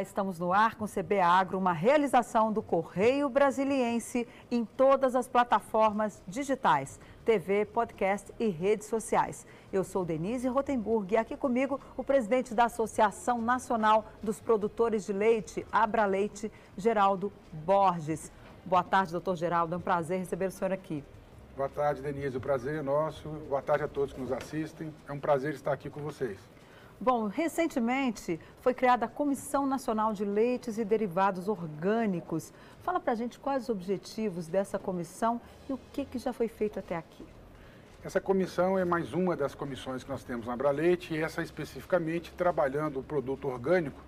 Estamos no ar com CB Agro, uma realização do Correio Brasiliense em todas as plataformas digitais, TV, podcast e redes sociais. Eu sou Denise Rotenburg e aqui comigo o presidente da Associação Nacional dos Produtores de Leite, Abra Leite, Geraldo Borges. Boa tarde, doutor Geraldo, é um prazer receber o senhor aqui. Boa tarde, Denise, o prazer é nosso. Boa tarde a todos que nos assistem. É um prazer estar aqui com vocês. Bom, recentemente foi criada a Comissão Nacional de Leites e Derivados Orgânicos. Fala para a gente quais os objetivos dessa comissão e o que, que já foi feito até aqui. Essa comissão é mais uma das comissões que nós temos na Abraleite e essa especificamente trabalhando o produto orgânico,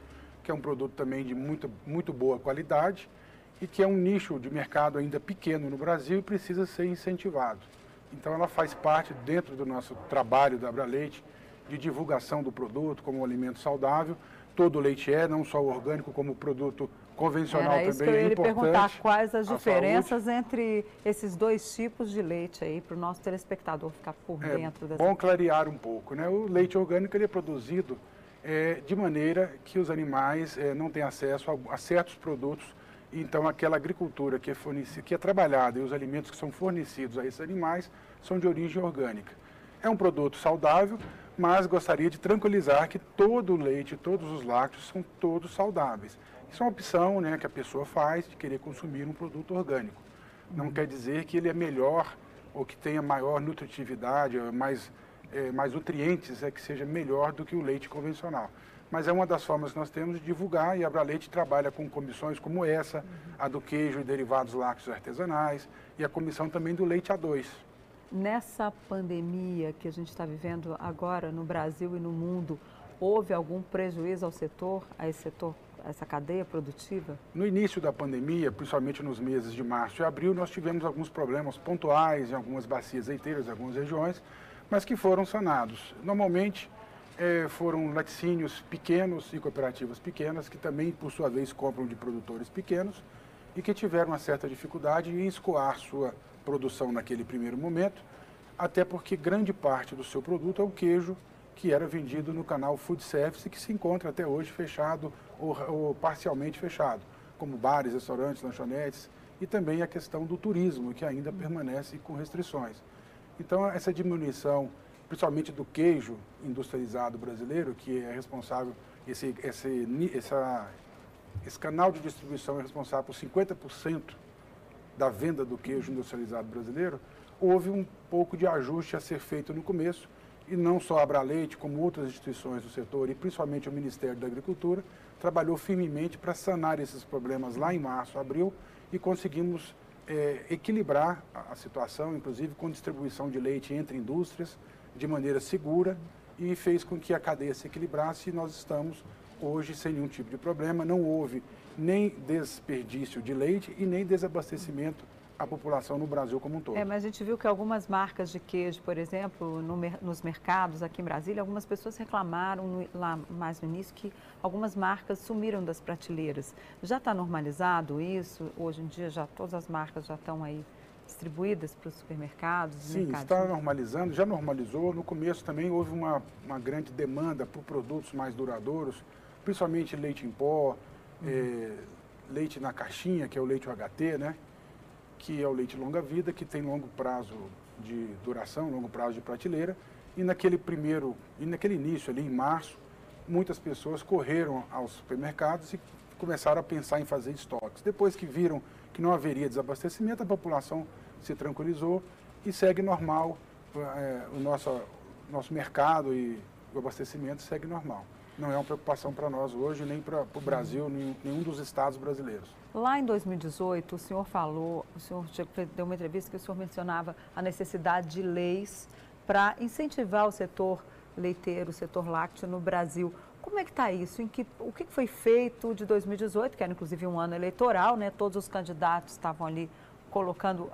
que é um produto também de muito, muito boa qualidade e que é um nicho de mercado ainda pequeno no Brasil e precisa ser incentivado. Então ela faz parte dentro do nosso trabalho da Abraleite de divulgação do produto como um alimento saudável. Todo leite é, não só o orgânico, como o produto convencional Era isso também que eu é ia importante. perguntar quais as diferenças entre esses dois tipos de leite aí, para o nosso telespectador ficar por É dentro dessa. bom clarear um pouco. Né? O leite orgânico ele é produzido é, de maneira que os animais é, não têm acesso a, a certos produtos. Então, aquela agricultura que é, fornecida, que é trabalhada e os alimentos que são fornecidos a esses animais são de origem orgânica. É um produto saudável, mas gostaria de tranquilizar que todo o leite, todos os lácteos são todos saudáveis. Isso é uma opção né, que a pessoa faz de querer consumir um produto orgânico. Não quer dizer que ele é melhor ou que tenha maior nutritividade, mais, eh, mais nutrientes, é que seja melhor do que o leite convencional. Mas é uma das formas que nós temos de divulgar e a Abraleite trabalha com comissões como essa, a do queijo e derivados lácteos artesanais e a comissão também do leite A2. Nessa pandemia que a gente está vivendo agora no Brasil e no mundo, houve algum prejuízo ao setor, a esse setor, a essa cadeia produtiva? No início da pandemia, principalmente nos meses de março e abril, nós tivemos alguns problemas pontuais em algumas bacias leiteiras, em algumas regiões, mas que foram sanados. Normalmente eh, foram laticínios pequenos e cooperativas pequenas, que também, por sua vez, compram de produtores pequenos e que tiveram uma certa dificuldade em escoar sua produção naquele primeiro momento, até porque grande parte do seu produto é o queijo que era vendido no canal Food Service, que se encontra até hoje fechado ou, ou parcialmente fechado, como bares, restaurantes, lanchonetes, e também a questão do turismo, que ainda permanece com restrições. Então, essa diminuição, principalmente do queijo industrializado brasileiro, que é responsável, esse, esse, essa, esse canal de distribuição é responsável por 50% da venda do queijo industrializado brasileiro, houve um pouco de ajuste a ser feito no começo, e não só a Abraleite, como outras instituições do setor, e principalmente o Ministério da Agricultura, trabalhou firmemente para sanar esses problemas lá em março, abril, e conseguimos é, equilibrar a, a situação, inclusive com distribuição de leite entre indústrias, de maneira segura, e fez com que a cadeia se equilibrasse, e nós estamos hoje sem nenhum tipo de problema, não houve nem desperdício de leite e nem desabastecimento à população no Brasil como um todo. É, mas a gente viu que algumas marcas de queijo, por exemplo, no, nos mercados aqui em Brasília, algumas pessoas reclamaram no, lá mais no início que algumas marcas sumiram das prateleiras. Já está normalizado isso? Hoje em dia já todas as marcas já estão aí distribuídas para os supermercados? Sim, está normalizando, já normalizou. No começo também houve uma, uma grande demanda por produtos mais duradouros, principalmente leite em pó, uhum. é, leite na caixinha, que é o leite UHT, né? que é o leite longa-vida, que tem longo prazo de duração, longo prazo de prateleira. E naquele primeiro, e naquele início ali em março, muitas pessoas correram aos supermercados e começaram a pensar em fazer estoques. Depois que viram que não haveria desabastecimento, a população se tranquilizou e segue normal, é, o nosso, nosso mercado e o abastecimento segue normal não é uma preocupação para nós hoje, nem para o Brasil, nem nenhum dos estados brasileiros. Lá em 2018, o senhor falou, o senhor deu uma entrevista que o senhor mencionava a necessidade de leis para incentivar o setor leiteiro, o setor lácteo no Brasil. Como é que está isso? Em que, o que foi feito de 2018, que era inclusive um ano eleitoral, né? Todos os candidatos estavam ali colocando,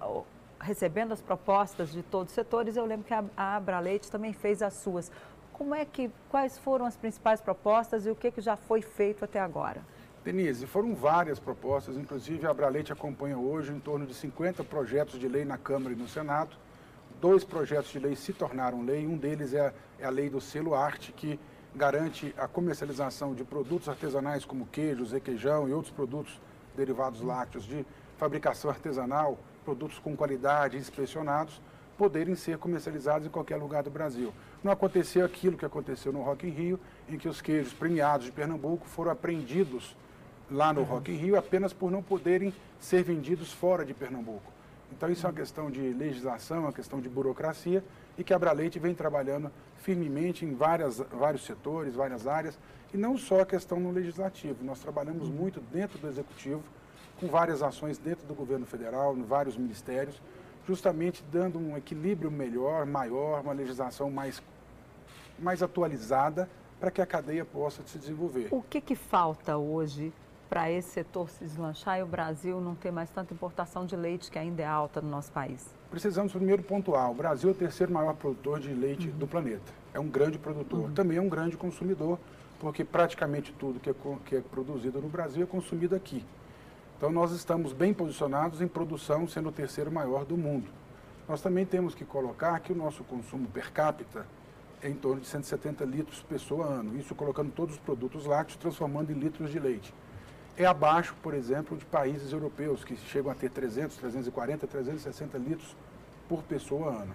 recebendo as propostas de todos os setores. Eu lembro que a, a Abra Leite também fez as suas. Como é que, quais foram as principais propostas e o que, que já foi feito até agora? Denise, foram várias propostas, inclusive a Abraleite acompanha hoje em torno de 50 projetos de lei na Câmara e no Senado. Dois projetos de lei se tornaram lei, um deles é, é a lei do selo arte, que garante a comercialização de produtos artesanais como queijos, requeijão e outros produtos derivados lácteos de fabricação artesanal, produtos com qualidade inspecionados, poderem ser comercializados em qualquer lugar do Brasil. Não aconteceu aquilo que aconteceu no Rock in Rio, em que os queijos premiados de Pernambuco foram apreendidos lá no uhum. Rock in Rio apenas por não poderem ser vendidos fora de Pernambuco. Então isso é uma questão de legislação, é uma questão de burocracia e que a Abraleite vem trabalhando firmemente em várias, vários setores, várias áreas, e não só a questão no legislativo. Nós trabalhamos muito dentro do executivo, com várias ações dentro do governo federal, em vários ministérios, justamente dando um equilíbrio melhor, maior, uma legislação mais, mais atualizada para que a cadeia possa se desenvolver. O que, que falta hoje para esse setor se deslanchar e o Brasil não ter mais tanta importação de leite que ainda é alta no nosso país? Precisamos primeiro pontuar, o Brasil é o terceiro maior produtor de leite uhum. do planeta. É um grande produtor, uhum. também é um grande consumidor, porque praticamente tudo que é, que é produzido no Brasil é consumido aqui. Então nós estamos bem posicionados em produção, sendo o terceiro maior do mundo. Nós também temos que colocar que o nosso consumo per capita é em torno de 170 litros pessoa ano, isso colocando todos os produtos lácteos, transformando em litros de leite é abaixo, por exemplo, de países europeus, que chegam a ter 300, 340, 360 litros por pessoa ano.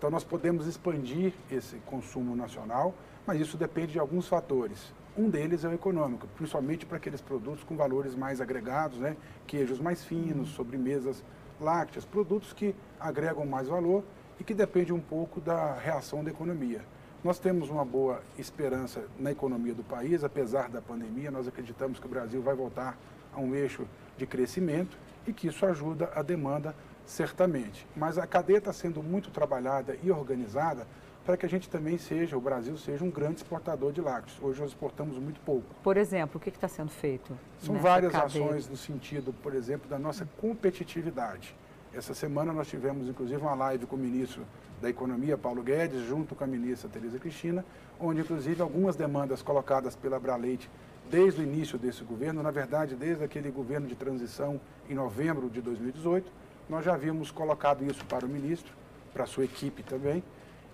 Então, nós podemos expandir esse consumo nacional, mas isso depende de alguns fatores. Um deles é o econômico, principalmente para aqueles produtos com valores mais agregados, né? queijos mais finos, sobremesas lácteas, produtos que agregam mais valor e que depende um pouco da reação da economia. Nós temos uma boa esperança na economia do país, apesar da pandemia. Nós acreditamos que o Brasil vai voltar a um eixo de crescimento e que isso ajuda a demanda certamente. Mas a cadeia está sendo muito trabalhada e organizada para que a gente também seja, o Brasil seja um grande exportador de lácteos. Hoje nós exportamos muito pouco. Por exemplo, o que está sendo feito? São várias cadeia? ações no sentido, por exemplo, da nossa competitividade. Essa semana nós tivemos, inclusive, uma live com o ministro da Economia, Paulo Guedes, junto com a ministra Tereza Cristina, onde, inclusive, algumas demandas colocadas pela Braleite desde o início desse governo, na verdade, desde aquele governo de transição em novembro de 2018, nós já havíamos colocado isso para o ministro, para a sua equipe também,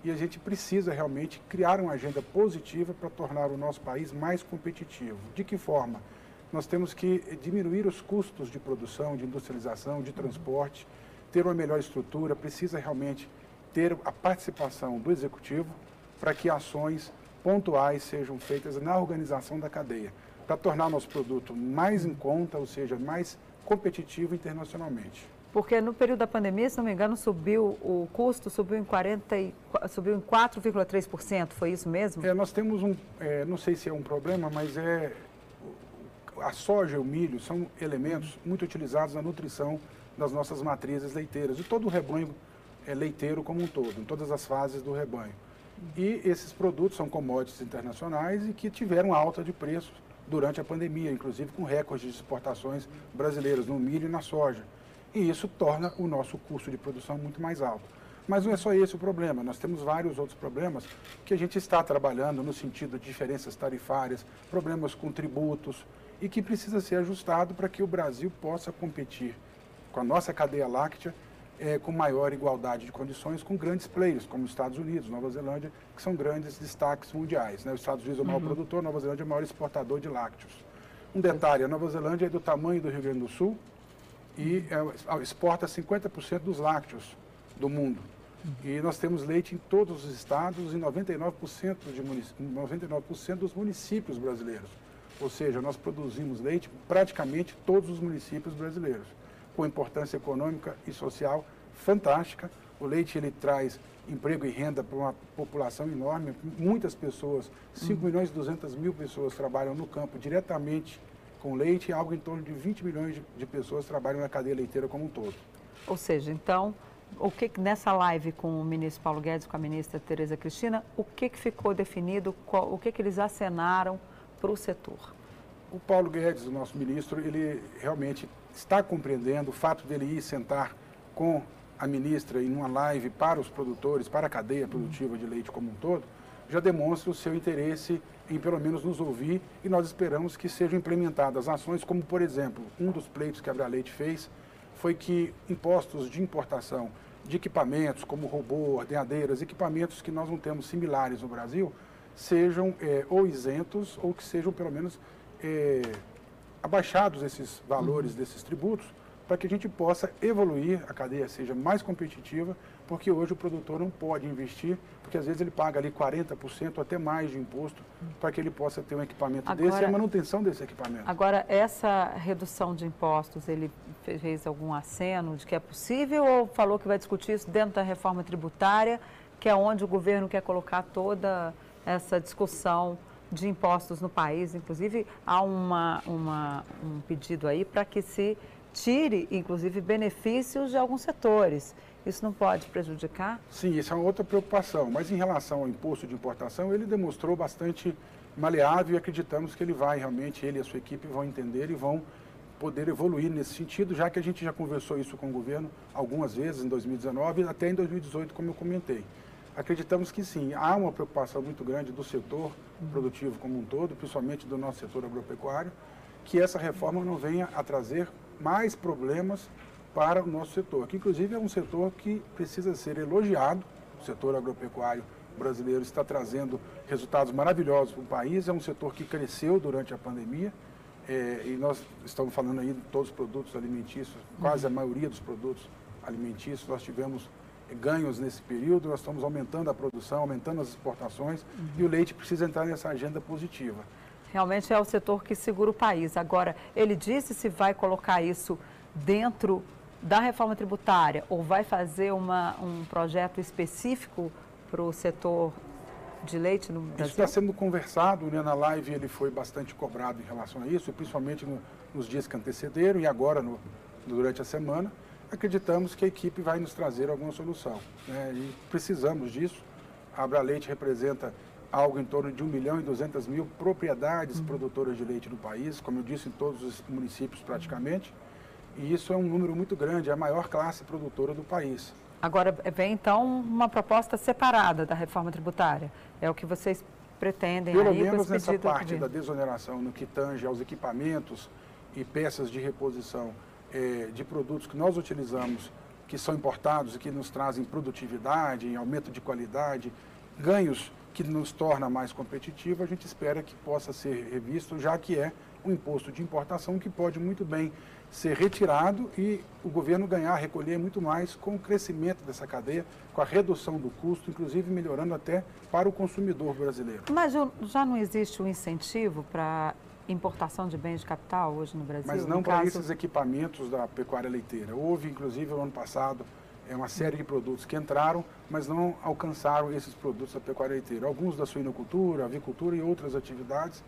e a gente precisa realmente criar uma agenda positiva para tornar o nosso país mais competitivo. De que forma? Nós temos que diminuir os custos de produção, de industrialização, de transporte, ter uma melhor estrutura, precisa realmente ter a participação do executivo para que ações pontuais sejam feitas na organização da cadeia, para tornar nosso produto mais em conta, ou seja, mais competitivo internacionalmente. Porque no período da pandemia, se não me engano, subiu o custo subiu em 40 subiu em 4,3%, foi isso mesmo? É, nós temos um, é, não sei se é um problema, mas é a soja e o milho são elementos muito utilizados na nutrição das nossas matrizes leiteiras, de todo o rebanho é, leiteiro como um todo, em todas as fases do rebanho. E esses produtos são commodities internacionais e que tiveram alta de preços durante a pandemia, inclusive com recordes de exportações brasileiras no milho e na soja. E isso torna o nosso custo de produção muito mais alto. Mas não é só esse o problema, nós temos vários outros problemas que a gente está trabalhando no sentido de diferenças tarifárias, problemas com tributos e que precisa ser ajustado para que o Brasil possa competir com a nossa cadeia láctea é, com maior igualdade de condições com grandes players, como os Estados Unidos, Nova Zelândia, que são grandes destaques mundiais. Né? Os Estados Unidos é o maior uhum. produtor, Nova Zelândia é o maior exportador de lácteos. Um detalhe, a Nova Zelândia é do tamanho do Rio Grande do Sul e é, exporta 50% dos lácteos do mundo. E nós temos leite em todos os estados e 99%, de 99 dos municípios brasileiros. Ou seja, nós produzimos leite em praticamente todos os municípios brasileiros com importância econômica e social fantástica. O leite ele traz emprego e renda para uma população enorme. Muitas pessoas, 5 uhum. milhões e 200 mil pessoas trabalham no campo diretamente com leite e algo em torno de 20 milhões de, de pessoas trabalham na cadeia leiteira como um todo. Ou seja, então, o que nessa live com o ministro Paulo Guedes, com a ministra Tereza Cristina, o que, que ficou definido, qual, o que, que eles acenaram para o setor? O Paulo Guedes, o nosso ministro, ele realmente está compreendendo o fato dele ir sentar com a ministra em uma live para os produtores, para a cadeia produtiva de leite como um todo, já demonstra o seu interesse em pelo menos nos ouvir e nós esperamos que sejam implementadas ações como, por exemplo, um dos pleitos que a Abra Leite fez foi que impostos de importação de equipamentos como robô, ordenadeiras, equipamentos que nós não temos similares no Brasil, sejam é, ou isentos ou que sejam pelo menos é, abaixados esses valores uhum. desses tributos para que a gente possa evoluir, a cadeia seja mais competitiva, porque hoje o produtor não pode investir, porque às vezes ele paga ali 40% ou até mais de imposto para que ele possa ter um equipamento agora, desse e a manutenção desse equipamento. Agora, essa redução de impostos, ele fez algum aceno de que é possível ou falou que vai discutir isso dentro da reforma tributária, que é onde o governo quer colocar toda essa discussão de impostos no país? Inclusive, há uma, uma um pedido aí para que se tire, inclusive, benefícios de alguns setores. Isso não pode prejudicar? Sim, isso é uma outra preocupação. Mas em relação ao imposto de importação, ele demonstrou bastante maleável e acreditamos que ele vai realmente, ele e a sua equipe vão entender e vão poder evoluir nesse sentido, já que a gente já conversou isso com o governo algumas vezes em 2019 e até em 2018, como eu comentei. Acreditamos que sim, há uma preocupação muito grande do setor produtivo como um todo, principalmente do nosso setor agropecuário, que essa reforma não venha a trazer mais problemas para o nosso setor, que inclusive é um setor que precisa ser elogiado. O setor agropecuário brasileiro está trazendo resultados maravilhosos para o país, é um setor que cresceu durante a pandemia. É, e nós estamos falando aí de todos os produtos alimentícios, quase a maioria dos produtos alimentícios, nós tivemos ganhos nesse período, nós estamos aumentando a produção, aumentando as exportações uhum. e o leite precisa entrar nessa agenda positiva. Realmente é o setor que segura o país. Agora, ele disse se vai colocar isso dentro da reforma tributária ou vai fazer uma, um projeto específico para o setor de leite no Brasil? Isso está sendo conversado, né? na live ele foi bastante cobrado em relação a isso, principalmente no, nos dias que antecederam e agora no, durante a semana. Acreditamos que a equipe vai nos trazer alguma solução né? e precisamos disso. A Abra Leite representa algo em torno de 1 milhão e 200 mil propriedades uhum. produtoras de leite no país, como eu disse, em todos os municípios praticamente. E isso é um número muito grande, é a maior classe produtora do país. Agora, vem então uma proposta separada da reforma tributária. É o que vocês pretendem Pelo aí menos nessa parte da desoneração no que tange aos equipamentos e peças de reposição eh, de produtos que nós utilizamos, que são importados e que nos trazem produtividade, aumento de qualidade, ganhos que nos torna mais competitivo, a gente espera que possa ser revisto, já que é um imposto de importação que pode muito bem ser retirado e o governo ganhar, recolher muito mais com o crescimento dessa cadeia, com a redução do custo, inclusive melhorando até para o consumidor brasileiro. Mas já não existe um incentivo para importação de bens de capital hoje no Brasil? Mas não para caso... esses equipamentos da pecuária leiteira. Houve, inclusive, no ano passado, é uma série de produtos que entraram, mas não alcançaram esses produtos da pecuária leiteira. Alguns da suinocultura, avicultura e outras atividades,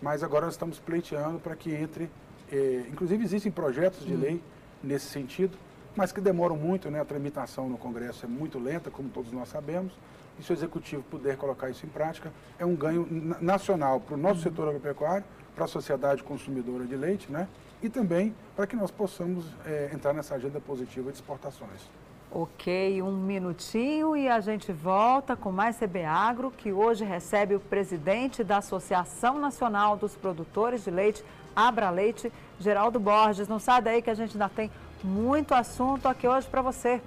mas agora estamos pleiteando para que entre, eh, inclusive existem projetos de hum. lei nesse sentido, mas que demoram muito, né? a tramitação no Congresso é muito lenta, como todos nós sabemos, e se o Executivo puder colocar isso em prática, é um ganho nacional para o nosso hum. setor agropecuário, para a sociedade consumidora de leite, né? e também para que nós possamos eh, entrar nessa agenda positiva de exportações. Ok, um minutinho e a gente volta com mais CB Agro, que hoje recebe o presidente da Associação Nacional dos Produtores de Leite, Abra Leite, Geraldo Borges. Não sai daí que a gente ainda tem muito assunto aqui hoje para você.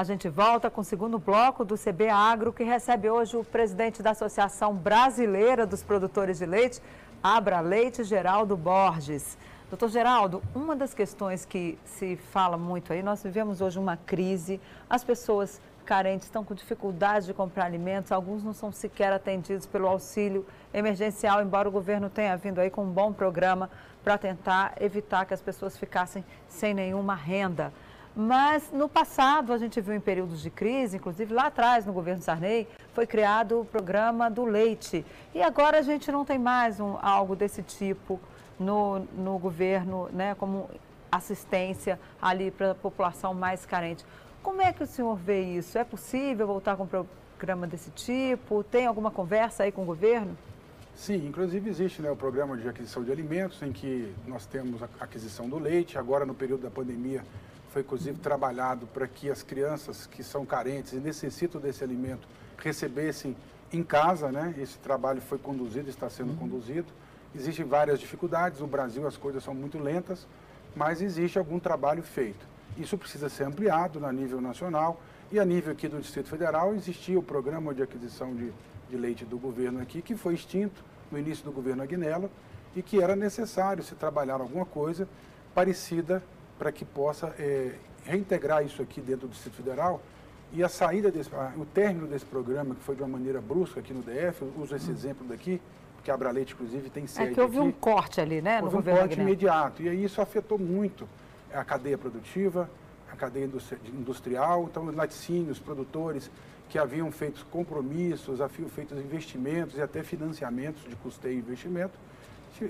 A gente volta com o segundo bloco do CB Agro, que recebe hoje o presidente da Associação Brasileira dos Produtores de Leite, Abra Leite, Geraldo Borges. Doutor Geraldo, uma das questões que se fala muito aí, nós vivemos hoje uma crise, as pessoas carentes estão com dificuldade de comprar alimentos, alguns não são sequer atendidos pelo auxílio emergencial, embora o governo tenha vindo aí com um bom programa para tentar evitar que as pessoas ficassem sem nenhuma renda. Mas no passado, a gente viu em períodos de crise, inclusive lá atrás, no governo Sarney, foi criado o programa do leite. E agora a gente não tem mais um, algo desse tipo no, no governo, né, como assistência ali para a população mais carente. Como é que o senhor vê isso? É possível voltar com um programa desse tipo? Tem alguma conversa aí com o governo? Sim, inclusive existe né, o programa de aquisição de alimentos, em que nós temos a aquisição do leite. Agora, no período da pandemia, foi inclusive trabalhado para que as crianças que são carentes e necessitam desse alimento recebessem em casa, né? Esse trabalho foi conduzido, está sendo uhum. conduzido. Existem várias dificuldades, no Brasil as coisas são muito lentas, mas existe algum trabalho feito. Isso precisa ser ampliado a nível nacional e a nível aqui do Distrito Federal existia o programa de aquisição de, de leite do governo aqui, que foi extinto no início do governo Agnello e que era necessário se trabalhar alguma coisa parecida para que possa é, reintegrar isso aqui dentro do Distrito Federal e a saída desse, o término desse programa, que foi de uma maneira brusca aqui no DF, eu uso esse hum. exemplo daqui, porque a Abraleite, inclusive, tem sede É que houve aqui. um corte ali, né, houve no um corte imediato, e aí isso afetou muito a cadeia produtiva, a cadeia industrial, então laticínios, produtores que haviam feito compromissos, haviam feito investimentos e até financiamentos de custeio e investimento,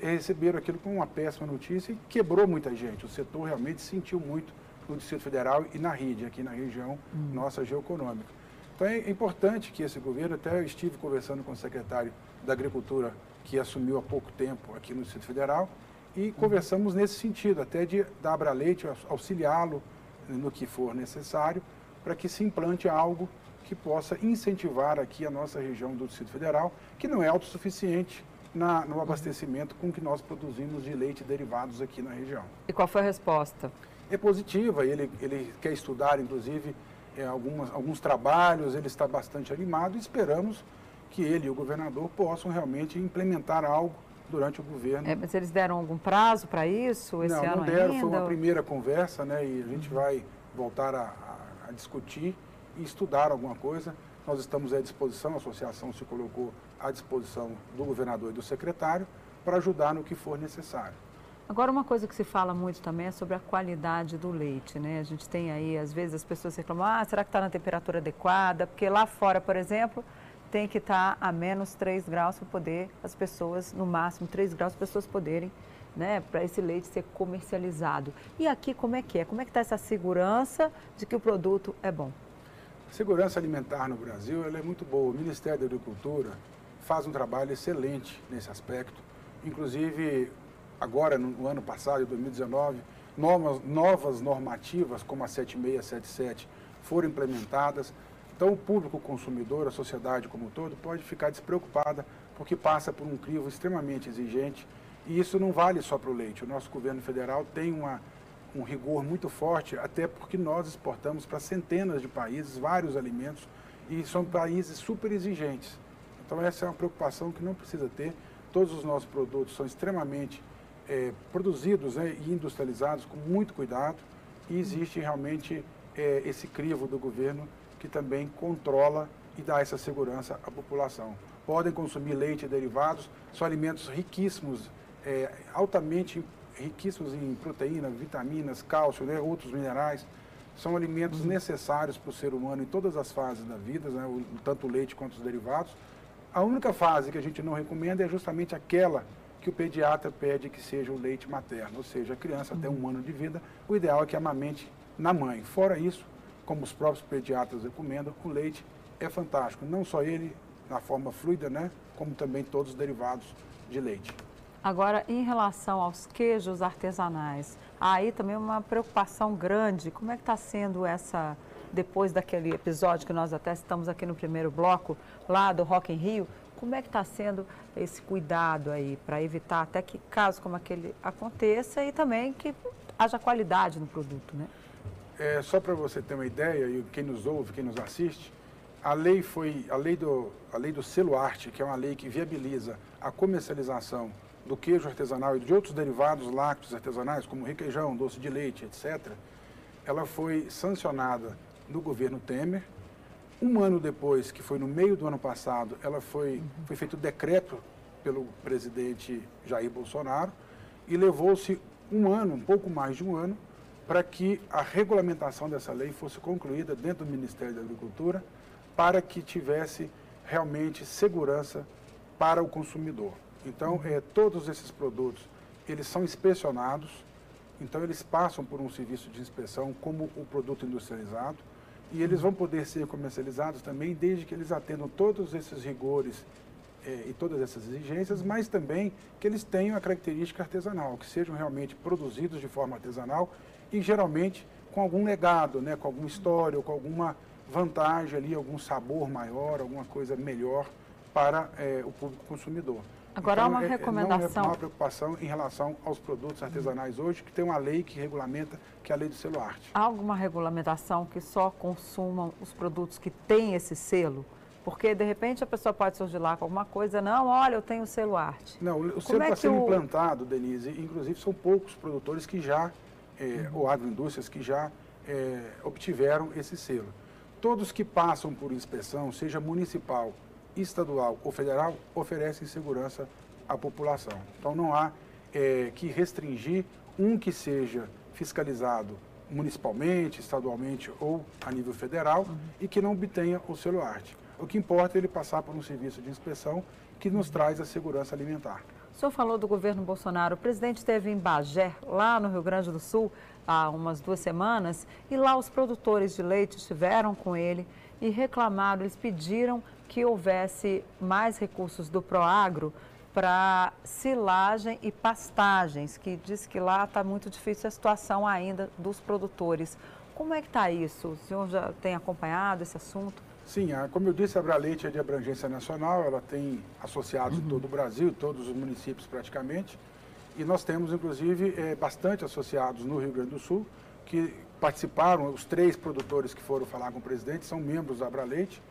receberam aquilo como uma péssima notícia e quebrou muita gente. O setor realmente sentiu muito no Distrito Federal e na RID, aqui na região hum. nossa geoeconômica. Então é importante que esse governo, até eu estive conversando com o secretário da Agricultura, que assumiu há pouco tempo aqui no Distrito Federal, e hum. conversamos nesse sentido, até de da Abra Leite auxiliá-lo no que for necessário, para que se implante algo que possa incentivar aqui a nossa região do Distrito Federal, que não é autossuficiente na, no abastecimento com que nós produzimos de leite e derivados aqui na região. E qual foi a resposta? é positiva, ele, ele quer estudar, inclusive, é, algumas, alguns trabalhos, ele está bastante animado e esperamos que ele e o governador possam realmente implementar algo durante o governo. É, mas eles deram algum prazo para isso esse não, ano Não, deram, ainda? foi uma primeira conversa, né, e a gente uhum. vai voltar a, a, a, discutir e estudar alguma coisa. Nós estamos à disposição, a associação se colocou à disposição do governador e do secretário para ajudar no que for necessário. Agora, uma coisa que se fala muito também é sobre a qualidade do leite, né? A gente tem aí, às vezes, as pessoas reclamam, ah, será que está na temperatura adequada? Porque lá fora, por exemplo, tem que estar tá a menos 3 graus para poder as pessoas, no máximo 3 graus, as pessoas poderem, né, para esse leite ser comercializado. E aqui como é que é? Como é que está essa segurança de que o produto é bom? A segurança alimentar no Brasil ela é muito boa. O Ministério da Agricultura faz um trabalho excelente nesse aspecto. Inclusive, agora no ano passado, em 2019, novas, novas normativas como a 7677 foram implementadas. Então o público consumidor, a sociedade como um todo, pode ficar despreocupada porque passa por um crivo extremamente exigente e isso não vale só para o leite. O nosso governo federal tem uma, um rigor muito forte, até porque nós exportamos para centenas de países vários alimentos e são países super exigentes. Então essa é uma preocupação que não precisa ter. Todos os nossos produtos são extremamente é, produzidos né, e industrializados com muito cuidado e existe realmente é, esse crivo do governo que também controla e dá essa segurança à população. Podem consumir leite e derivados, são alimentos riquíssimos, é, altamente riquíssimos em proteínas, vitaminas, cálcio, né, outros minerais. São alimentos uhum. necessários para o ser humano em todas as fases da vida, né, tanto o leite quanto os derivados. A única fase que a gente não recomenda é justamente aquela que o pediatra pede que seja o leite materno, ou seja, a criança até um ano de vida, o ideal é que amamente na mãe. Fora isso, como os próprios pediatras recomendam, o leite é fantástico, não só ele na forma fluida, né, como também todos os derivados de leite. Agora, em relação aos queijos artesanais, aí também uma preocupação grande. Como é que está sendo essa, depois daquele episódio que nós até estamos aqui no primeiro bloco, lá do Rock in Rio, como é que está sendo esse cuidado aí para evitar até que casos como aquele aconteça e também que haja qualidade no produto, né? É, só para você ter uma ideia, e quem nos ouve, quem nos assiste, a lei foi a lei do a lei do selo arte, que é uma lei que viabiliza a comercialização do queijo artesanal e de outros derivados lácteos artesanais, como requeijão, doce de leite, etc. Ela foi sancionada no governo Temer um ano depois, que foi no meio do ano passado, ela foi, uhum. foi feito decreto pelo presidente Jair Bolsonaro e levou-se um ano, um pouco mais de um ano, para que a regulamentação dessa lei fosse concluída dentro do Ministério da Agricultura, para que tivesse realmente segurança para o consumidor. Então, é, todos esses produtos, eles são inspecionados, então eles passam por um serviço de inspeção como o produto industrializado, e eles vão poder ser comercializados também desde que eles atendam todos esses rigores eh, e todas essas exigências, mas também que eles tenham a característica artesanal, que sejam realmente produzidos de forma artesanal e geralmente com algum legado, né, com alguma história ou com alguma vantagem ali, algum sabor maior, alguma coisa melhor para eh, o público consumidor. Agora, então, há uma recomendação. Não é uma preocupação em relação aos produtos artesanais hoje, que tem uma lei que regulamenta, que é a lei do selo arte. Há alguma regulamentação que só consumam os produtos que têm esse selo? Porque, de repente, a pessoa pode surgir lá com alguma coisa, não, olha, eu tenho selo arte. Não, o selo está é sendo o... implantado, Denise, inclusive são poucos produtores que já, é, uhum. ou agroindústrias que já é, obtiveram esse selo. Todos que passam por inspeção, seja municipal, estadual ou federal, oferecem segurança à população. Então não há é, que restringir um que seja fiscalizado municipalmente, estadualmente ou a nível federal uhum. e que não obtenha o selo arte. O que importa é ele passar por um serviço de inspeção que nos traz a segurança alimentar. O senhor falou do governo Bolsonaro. O presidente esteve em Bagé, lá no Rio Grande do Sul, há umas duas semanas, e lá os produtores de leite estiveram com ele e reclamaram, eles pediram que houvesse mais recursos do Proagro para silagem e pastagens, que diz que lá está muito difícil a situação ainda dos produtores. Como é que está isso? O senhor já tem acompanhado esse assunto? Sim, como eu disse, a Braleite é de abrangência nacional, ela tem associados uhum. em todo o Brasil, todos os municípios praticamente. E nós temos, inclusive, é, bastante associados no Rio Grande do Sul, que participaram, os três produtores que foram falar com o presidente são membros da Abraleite,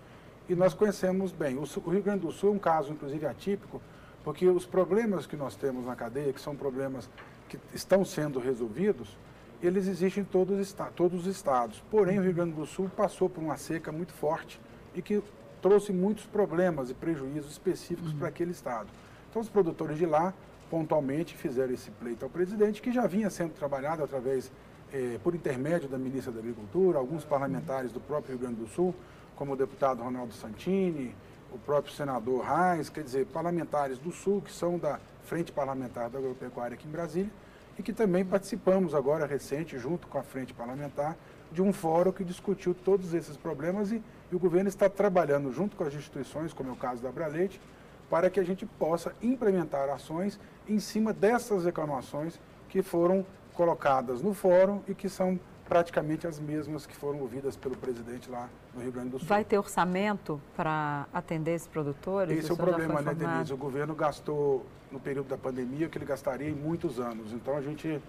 e nós conhecemos bem. O, o Rio Grande do Sul é um caso, inclusive, atípico, porque os problemas que nós temos na cadeia, que são problemas que estão sendo resolvidos, eles existem em todos, todos os estados. Porém, o Rio Grande do Sul passou por uma seca muito forte e que trouxe muitos problemas e prejuízos específicos uhum. para aquele estado. Então, os produtores de lá pontualmente fizeram esse pleito ao presidente, que já vinha sendo trabalhado através, eh, por intermédio da ministra da Agricultura, alguns parlamentares do próprio Rio Grande do Sul, como o deputado Ronaldo Santini, o próprio senador Reis, quer dizer, parlamentares do Sul, que são da Frente Parlamentar da Agropecuária aqui em Brasília, e que também participamos agora recente, junto com a Frente Parlamentar, de um fórum que discutiu todos esses problemas e, e o governo está trabalhando junto com as instituições, como é o caso da Braleite, para que a gente possa implementar ações em cima dessas reclamações que foram colocadas no fórum e que são praticamente as mesmas que foram ouvidas pelo presidente lá no Rio Grande do Sul. Vai ter orçamento para atender esses produtores? Esse é o problema, né, Denise? O governo gastou no período da pandemia o que ele gastaria em muitos anos. Então a gente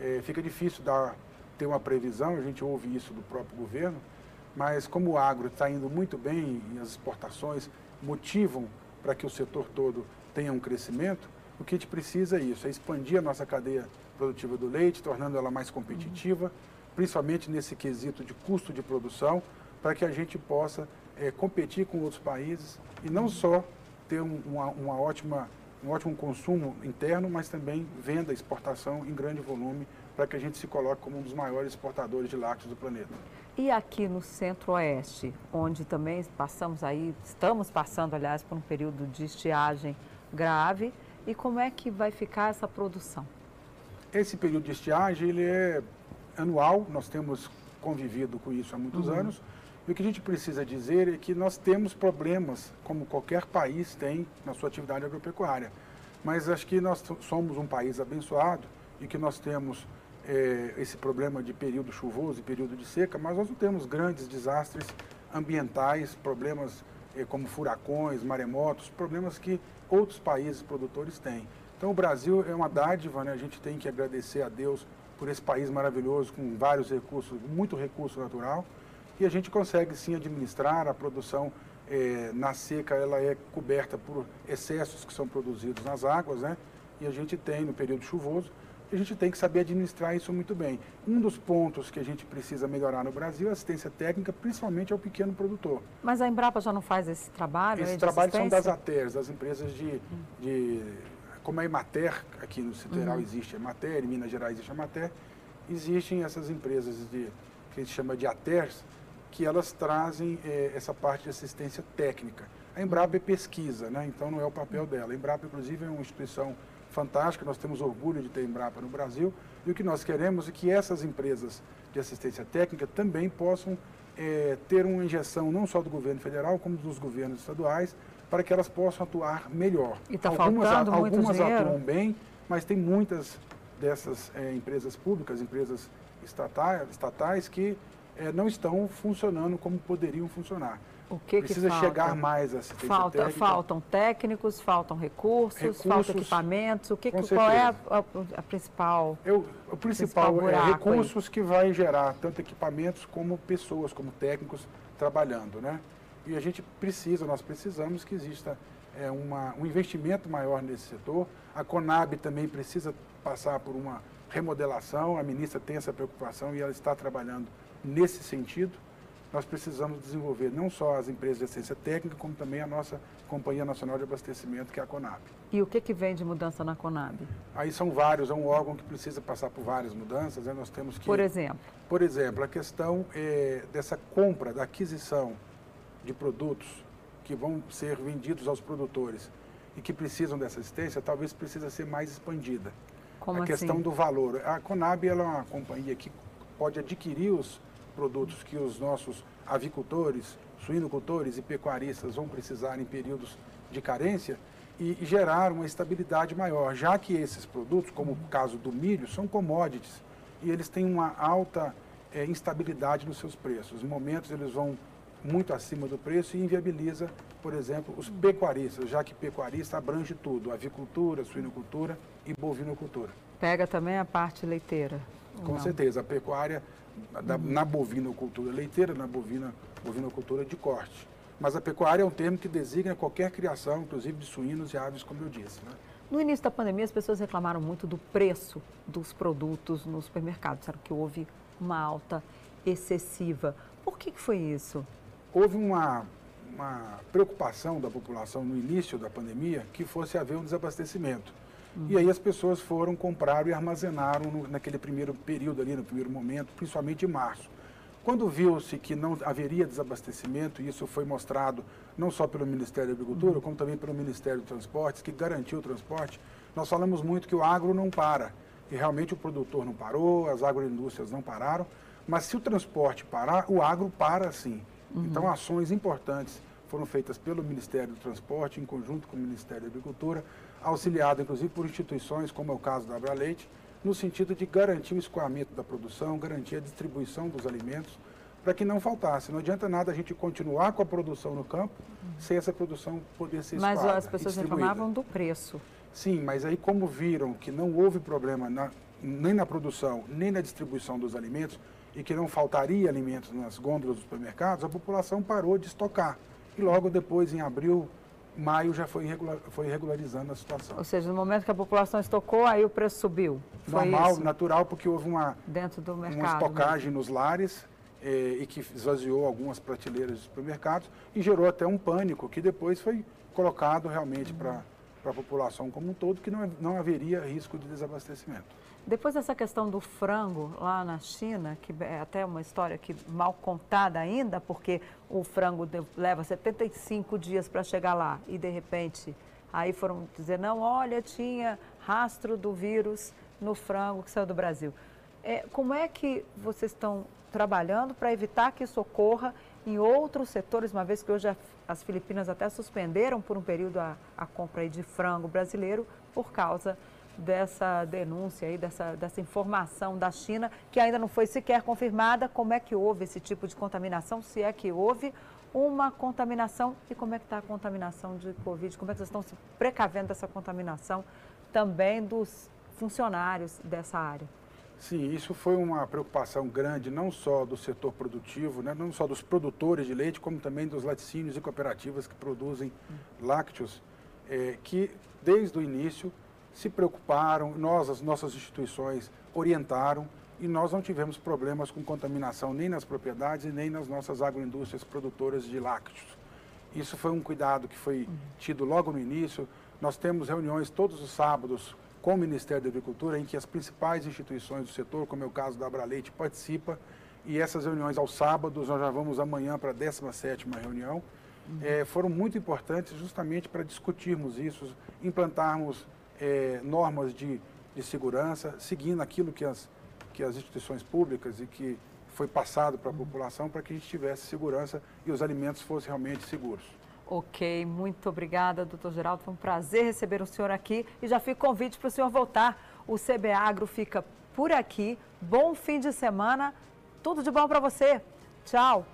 é, fica difícil dar, ter uma previsão, a gente ouve isso do próprio governo, mas como o agro está indo muito bem e as exportações motivam para que o setor todo tenha um crescimento, o que a gente precisa é isso, é expandir a nossa cadeia produtiva do leite, tornando ela mais competitiva, uhum. Principalmente nesse quesito de custo de produção, para que a gente possa é, competir com outros países e não só ter um, uma, uma ótima, um ótimo consumo interno, mas também venda, exportação em grande volume, para que a gente se coloque como um dos maiores exportadores de lácteos do planeta. E aqui no Centro-Oeste, onde também passamos aí, estamos passando, aliás, por um período de estiagem grave, e como é que vai ficar essa produção? Esse período de estiagem, ele é anual, nós temos convivido com isso há muitos uhum. anos, e o que a gente precisa dizer é que nós temos problemas, como qualquer país tem na sua atividade agropecuária. Mas acho que nós somos um país abençoado e que nós temos é, esse problema de período chuvoso e período de seca, mas nós não temos grandes desastres ambientais, problemas é, como furacões, maremotos, problemas que outros países produtores têm. Então o Brasil é uma dádiva, né? a gente tem que agradecer a Deus por esse país maravilhoso, com vários recursos, muito recurso natural, e a gente consegue sim administrar a produção é, na seca, ela é coberta por excessos que são produzidos nas águas, né? e a gente tem no período chuvoso, a gente tem que saber administrar isso muito bem. Um dos pontos que a gente precisa melhorar no Brasil é a assistência técnica, principalmente ao pequeno produtor. Mas a Embrapa já não faz esse trabalho? Esse trabalho são das ATERs, das empresas de, de como a Emater, aqui no Citeral uhum. existe a Emater, em Minas Gerais existe a Emater, existem essas empresas de, que a gente chama de ATERs, que elas trazem é, essa parte de assistência técnica. A Embrapa é pesquisa, né? então não é o papel dela. A Embrapa, inclusive, é uma instituição fantástica, nós temos orgulho de ter Embrapa no Brasil e o que nós queremos é que essas empresas de assistência técnica também possam é, ter uma injeção não só do governo federal, como dos governos estaduais, para que elas possam atuar melhor. E está faltando a, Algumas atuam bem, mas tem muitas dessas é, empresas públicas, empresas estatais, estatais que é, não estão funcionando como poderiam funcionar. O que precisa que chegar mais a assistência falta, técnica. Faltam técnicos, faltam recursos, Recursos, faltam equipamentos. O que, com qual é a, a- a principal? Eu, o principal Principal é buraco aí. recursos que vai gerar tanto equipamentos como pessoas, como técnicos trabalhando, né? E a gente precisa, nós precisamos que exista é, uma, um investimento maior nesse setor. A Conab também precisa passar por uma remodelação, a ministra tem essa preocupação e ela está trabalhando nesse sentido. Nós precisamos desenvolver não só as empresas de assistência técnica, como também a nossa Companhia Nacional de Abastecimento, que é a Conab. E o que, que vem de mudança na Conab? Aí são vários, é um órgão que precisa passar por várias mudanças, né? nós temos que... Por exemplo, Por exemplo, a questão é, dessa compra, da aquisição de produtos que vão ser vendidos aos produtores e que precisam dessa assistência, talvez precisa ser mais expandida. como a questão assim? do valor. A Conab ela é uma companhia que pode adquirir os produtos que os nossos avicultores, suinocultores e pecuaristas vão precisar em períodos de carência e, gerar uma estabilidade maior, já que esses produtos, como o caso do milho, são commodities e eles têm uma alta eh, instabilidade nos seus preços. Em momentos eles vão muito acima do preço e inviabiliza, por exemplo, os pecuaristas, já que pecuarista abrange tudo, avicultura, suinocultura e bovinocultura. Pega também a parte leiteira? Com não? certeza, a pecuária da- na bovinocultura leiteira, na bovina, bovinocultura de corte. Mas a pecuária é um termo que designa qualquer criação, inclusive de suínos e aves, como eu disse. né? No início da pandemia, as pessoas reclamaram muito do preço dos produtos nos supermercados. Disseram que houve uma alta excessiva. Por que, que foi isso? Houve uma, uma preocupação da população no início da pandemia que fosse haver um desabastecimento. E aí as pessoas foram, compraram e armazenaram no- naquele primeiro período ali, no primeiro momento, principalmente em março. Quando viu-se que não haveria desabastecimento, e isso foi mostrado não só pelo Ministério da Agricultura, como também pelo Ministério dos Transportes, que garantiu o transporte, nós falamos muito que o agro não para. E realmente o produtor não parou, as agroindústrias não pararam, mas se o transporte parar, o agro para sim. Então, ações importantes foram feitas pelo Ministério do Transporte, em conjunto com o Ministério da Agricultura, auxiliado inclusive por instituições, como é o caso da Abraleite, no sentido de garantir o escoamento da produção, garantir a distribuição dos alimentos, para que não faltasse. Não adianta nada a gente continuar com a produção no campo, sem essa produção poder ser Mas escoada as e pessoas reclamavam do preço. Sim, mas aí como viram que não houve problema na- nem na produção, nem na distribuição dos alimentos e que não faltaria alimentos nas gôndolas dos supermercados, a população parou de estocar. E logo depois, em abril, maio, já foi, regula- foi regularizando a situação. Ou seja, no momento que a população estocou, aí o preço subiu. Foi Normal, isso? natural, porque houve uma, Dentro do uma mercado. né? estocagem nos lares eh, e que esvaziou algumas prateleiras dos supermercados e gerou até um pânico que depois foi colocado realmente para a população como um todo, que não, não haveria risco de desabastecimento. Depois dessa questão do frango lá na China, que é até uma história que mal contada ainda, porque o frango leva 75 dias para chegar lá e de repente aí foram dizer, não, olha, tinha rastro do vírus no frango que saiu do Brasil. É, como é que vocês estão trabalhando para evitar que isso ocorra em outros setores, uma vez que hoje as Filipinas até suspenderam por um período a, a compra de frango brasileiro por causa dessa denúncia aí, dessa, dessa informação da China, que ainda não foi sequer confirmada. Como é que houve esse tipo de contaminação? Se é que houve uma contaminação e como é que está a contaminação de Covid? Como é que vocês estão se precavendo dessa contaminação também dos funcionários dessa área? Sim, isso foi uma preocupação grande, não só do setor produtivo, né, não só dos produtores de leite, como também dos laticínios e cooperativas que produzem lácteos, eh, que desde o início se preocuparam, nós, as nossas instituições, orientaram e nós não tivemos problemas com contaminação nem nas propriedades e nem nas nossas agroindústrias produtoras de lácteos. Isso foi um cuidado que foi tido logo no início. Nós temos reuniões todos os sábados com o Ministério da Agricultura, em que as principais instituições do setor, como é o caso da Abraleite, participa. E essas reuniões aos sábados, nós já vamos amanhã para a 17ª reunião, eh, foram muito importantes justamente para discutirmos isso, implantarmos eh, normas de, de segurança, seguindo aquilo que as, que as instituições públicas e que foi passado para a população para que a gente tivesse segurança e os alimentos fossem realmente seguros. Ok, muito obrigada, doutor Geraldo. Foi um prazer receber o senhor aqui e já fica o convite para o senhor voltar. O CB Agro fica por aqui. Bom fim de semana. Tudo de bom para você. Tchau.